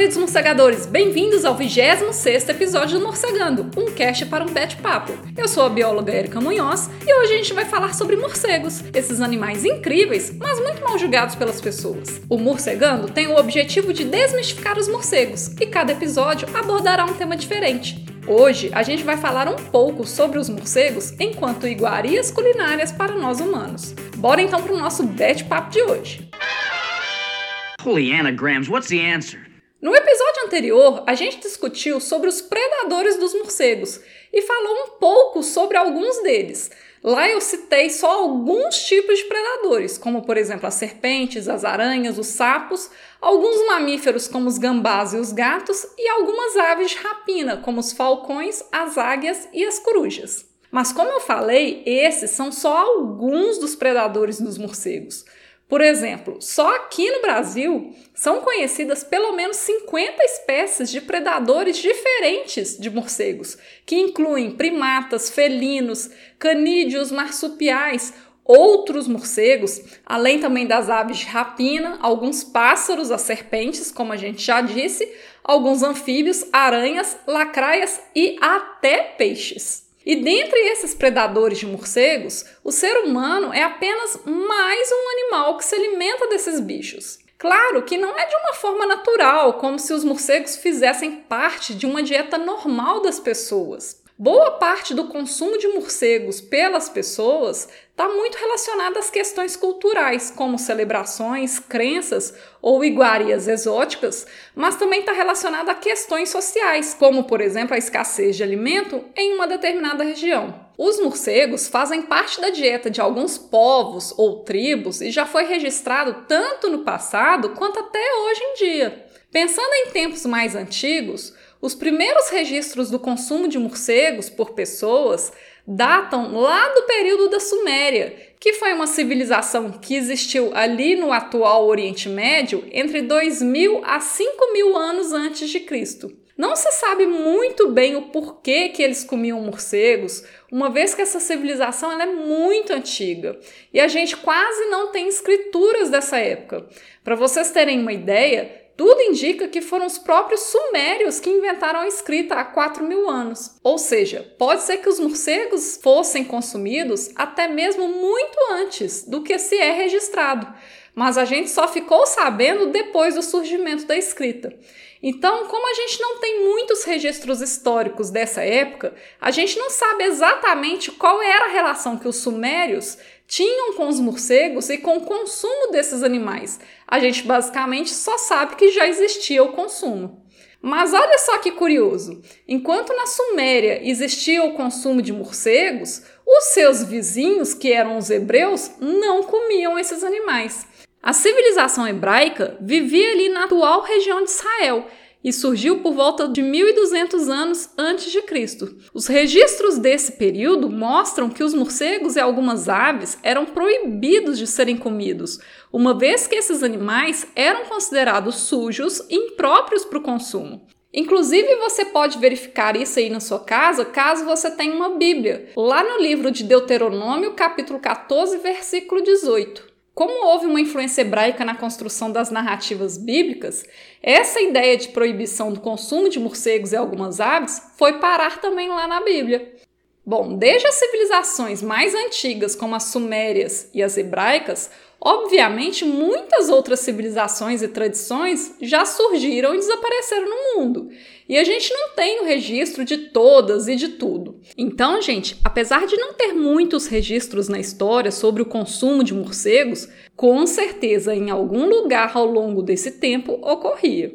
Queridos morcegadores! Bem-vindos ao 26 episódio do Morcegando, um cast para um bate-papo. Eu sou a bióloga Erika Munhoz e hoje a gente vai falar sobre morcegos, esses animais incríveis, mas muito mal julgados pelas pessoas. O Morcegando tem o objetivo de desmistificar os morcegos e cada episódio abordará um tema diferente. Hoje a gente vai falar um pouco sobre os morcegos enquanto iguarias culinárias para nós humanos. Bora então para o nosso bate-papo de hoje. Holy anagrams, what's the answer? No episódio anterior, a gente discutiu sobre os predadores dos morcegos e falou um pouco sobre alguns deles. Lá eu citei só alguns tipos de predadores, como por exemplo as serpentes, as aranhas, os sapos, alguns mamíferos como os gambás e os gatos e algumas aves de rapina, como os falcões, as águias e as corujas. Mas como eu falei, esses são só alguns dos predadores dos morcegos. Por exemplo, só aqui no Brasil são conhecidas pelo menos 50 espécies de predadores diferentes de morcegos, que incluem primatas, felinos, canídeos, marsupiais, outros morcegos, além também das aves de rapina, alguns pássaros, as serpentes, como a gente já disse, alguns anfíbios, aranhas, lacraias e até peixes. E dentre esses predadores de morcegos, o ser humano é apenas mais um animal que se alimenta desses bichos. Claro que não é de uma forma natural, como se os morcegos fizessem parte de uma dieta normal das pessoas. Boa parte do consumo de morcegos pelas pessoas está muito relacionada às questões culturais, como celebrações, crenças ou iguarias exóticas, mas também está relacionada a questões sociais, como, por exemplo, a escassez de alimento em uma determinada região. Os morcegos fazem parte da dieta de alguns povos ou tribos e já foi registrado tanto no passado quanto até hoje em dia. Pensando em tempos mais antigos, os primeiros registros do consumo de morcegos por pessoas datam lá do período da Suméria, que foi uma civilização que existiu ali no atual Oriente Médio entre 2000 a 5000 anos antes de Cristo. Não se sabe muito bem o porquê que eles comiam morcegos, uma vez que essa civilização é muito antiga e a gente quase não tem escrituras dessa época. Para vocês terem uma ideia, tudo indica que foram os próprios sumérios que inventaram a escrita há 4 mil anos. Ou seja, pode ser que os morcegos fossem consumidos até mesmo muito antes do que se é registrado, mas a gente só ficou sabendo depois do surgimento da escrita. Então, como a gente não tem muitos registros históricos dessa época, a gente não sabe exatamente qual era a relação que os sumérios tinham com os morcegos e com o consumo desses animais. A gente basicamente só sabe que já existia o consumo. Mas olha só que curioso: enquanto na Suméria existia o consumo de morcegos, os seus vizinhos, que eram os hebreus, não comiam esses animais. A civilização hebraica vivia ali na atual região de Israel e surgiu por volta de 1200 anos antes de Cristo. Os registros desse período mostram que os morcegos e algumas aves eram proibidos de serem comidos, uma vez que esses animais eram considerados sujos e impróprios para o consumo. Inclusive, você pode verificar isso aí na sua casa caso você tenha uma Bíblia, lá no livro de Deuteronômio, capítulo 14, versículo 18. Como houve uma influência hebraica na construção das narrativas bíblicas, essa ideia de proibição do consumo de morcegos e algumas aves foi parar também lá na Bíblia. Bom, desde as civilizações mais antigas, como as sumérias e as hebraicas, obviamente muitas outras civilizações e tradições já surgiram e desapareceram no mundo. E a gente não tem o registro de todas e de tudo. Então, gente, apesar de não ter muitos registros na história sobre o consumo de morcegos, com certeza em algum lugar ao longo desse tempo ocorria.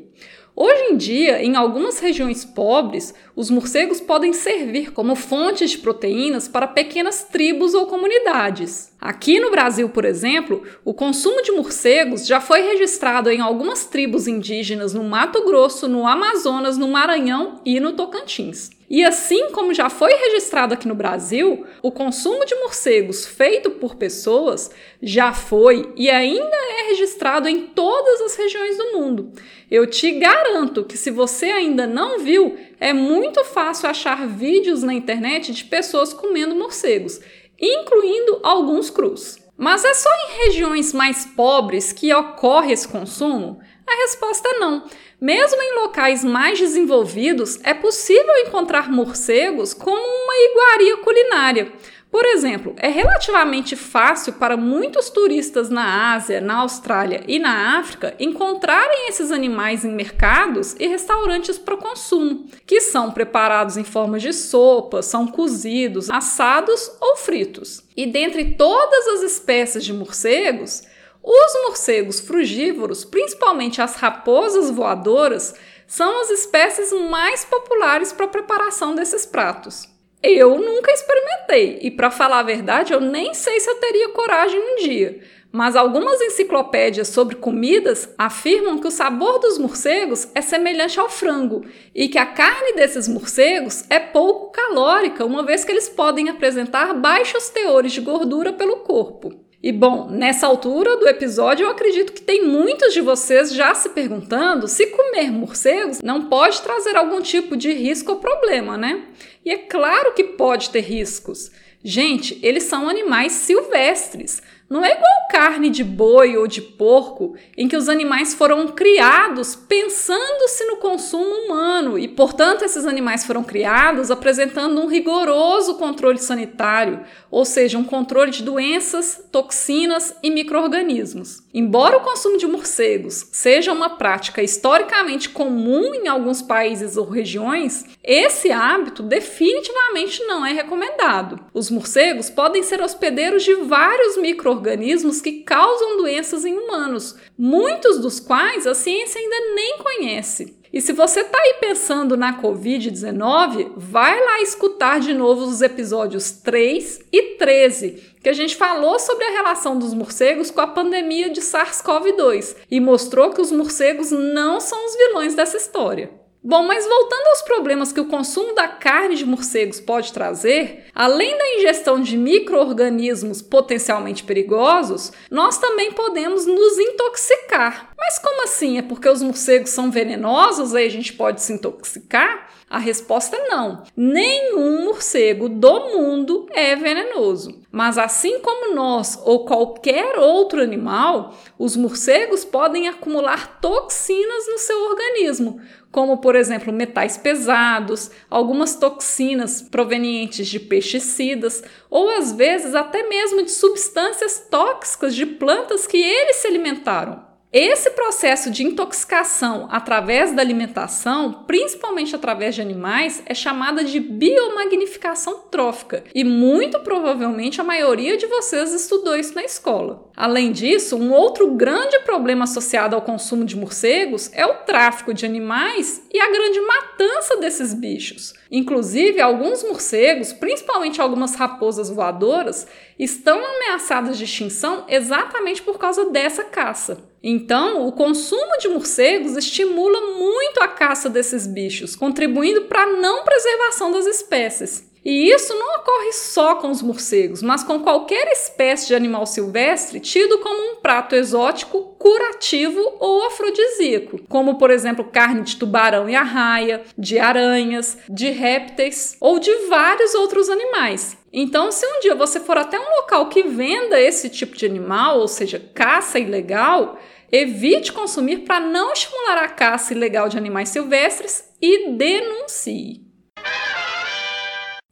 Hoje em dia, em algumas regiões pobres, os morcegos podem servir como fontes de proteínas para pequenas tribos ou comunidades. Aqui no Brasil, por exemplo, o consumo de morcegos já foi registrado em algumas tribos indígenas no Mato Grosso, no Amazonas, no Maranhão e no Tocantins. E assim como já foi registrado aqui no Brasil, o consumo de morcegos feito por pessoas já foi e ainda é registrado em todas as regiões do mundo. Eu te garanto que se você ainda não viu, é muito fácil achar vídeos na internet de pessoas comendo morcegos, incluindo alguns crus. Mas é só em regiões mais pobres que ocorre esse consumo? A resposta é não. Mesmo em locais mais desenvolvidos, é possível encontrar morcegos como uma iguaria culinária. Por exemplo, é relativamente fácil para muitos turistas na Ásia, na Austrália e na África encontrarem esses animais em mercados e restaurantes para consumo, que são preparados em forma de sopa, são cozidos, assados ou fritos. E dentre todas as espécies de morcegos, os morcegos frugívoros, principalmente as raposas voadoras, são as espécies mais populares para a preparação desses pratos. Eu nunca experimentei e, para falar a verdade, eu nem sei se eu teria coragem um dia. Mas algumas enciclopédias sobre comidas afirmam que o sabor dos morcegos é semelhante ao frango e que a carne desses morcegos é pouco calórica, uma vez que eles podem apresentar baixos teores de gordura pelo corpo. E bom, nessa altura do episódio, eu acredito que tem muitos de vocês já se perguntando se comer morcegos não pode trazer algum tipo de risco ou problema, né? E é claro que pode ter riscos. Gente, eles são animais silvestres. Não é igual carne de boi ou de porco, em que os animais foram criados pensando-se no consumo humano e, portanto, esses animais foram criados apresentando um rigoroso controle sanitário, ou seja, um controle de doenças, toxinas e microorganismos. Embora o consumo de morcegos seja uma prática historicamente comum em alguns países ou regiões, esse hábito definitivamente não é recomendado. Os morcegos podem ser hospedeiros de vários micro organismos que causam doenças em humanos, muitos dos quais a ciência ainda nem conhece. E se você está aí pensando na Covid-19, vai lá escutar de novo os episódios 3 e 13, que a gente falou sobre a relação dos morcegos com a pandemia de SARS-CoV-2 e mostrou que os morcegos não são os vilões dessa história. Bom, mas voltando aos problemas que o consumo da carne de morcegos pode trazer, além da ingestão de micro-organismos potencialmente perigosos, nós também podemos nos intoxicar. Mas como assim? É porque os morcegos são venenosos aí a gente pode se intoxicar? A resposta é não. Nenhum morcego do mundo é venenoso. Mas assim como nós ou qualquer outro animal, os morcegos podem acumular toxinas no seu organismo, como por exemplo metais pesados, algumas toxinas provenientes de pesticidas ou às vezes até mesmo de substâncias tóxicas de plantas que eles se alimentaram. Esse processo de intoxicação através da alimentação, principalmente através de animais, é chamada de biomagnificação trófica e muito provavelmente a maioria de vocês estudou isso na escola. Além disso, um outro grande problema associado ao consumo de morcegos é o tráfico de animais e a grande matança desses bichos. Inclusive, alguns morcegos, principalmente algumas raposas voadoras, estão ameaçadas de extinção exatamente por causa dessa caça. Então, o consumo de morcegos estimula muito a caça desses bichos, contribuindo para a não preservação das espécies. E isso não ocorre só com os morcegos, mas com qualquer espécie de animal silvestre tido como um prato exótico, curativo ou afrodisíaco, como por exemplo carne de tubarão e arraia, de aranhas, de répteis ou de vários outros animais. Então, se um dia você for até um local que venda esse tipo de animal, ou seja, caça ilegal, evite consumir para não estimular a caça ilegal de animais silvestres e denuncie.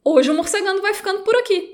Hoje o Morcegando vai ficando por aqui.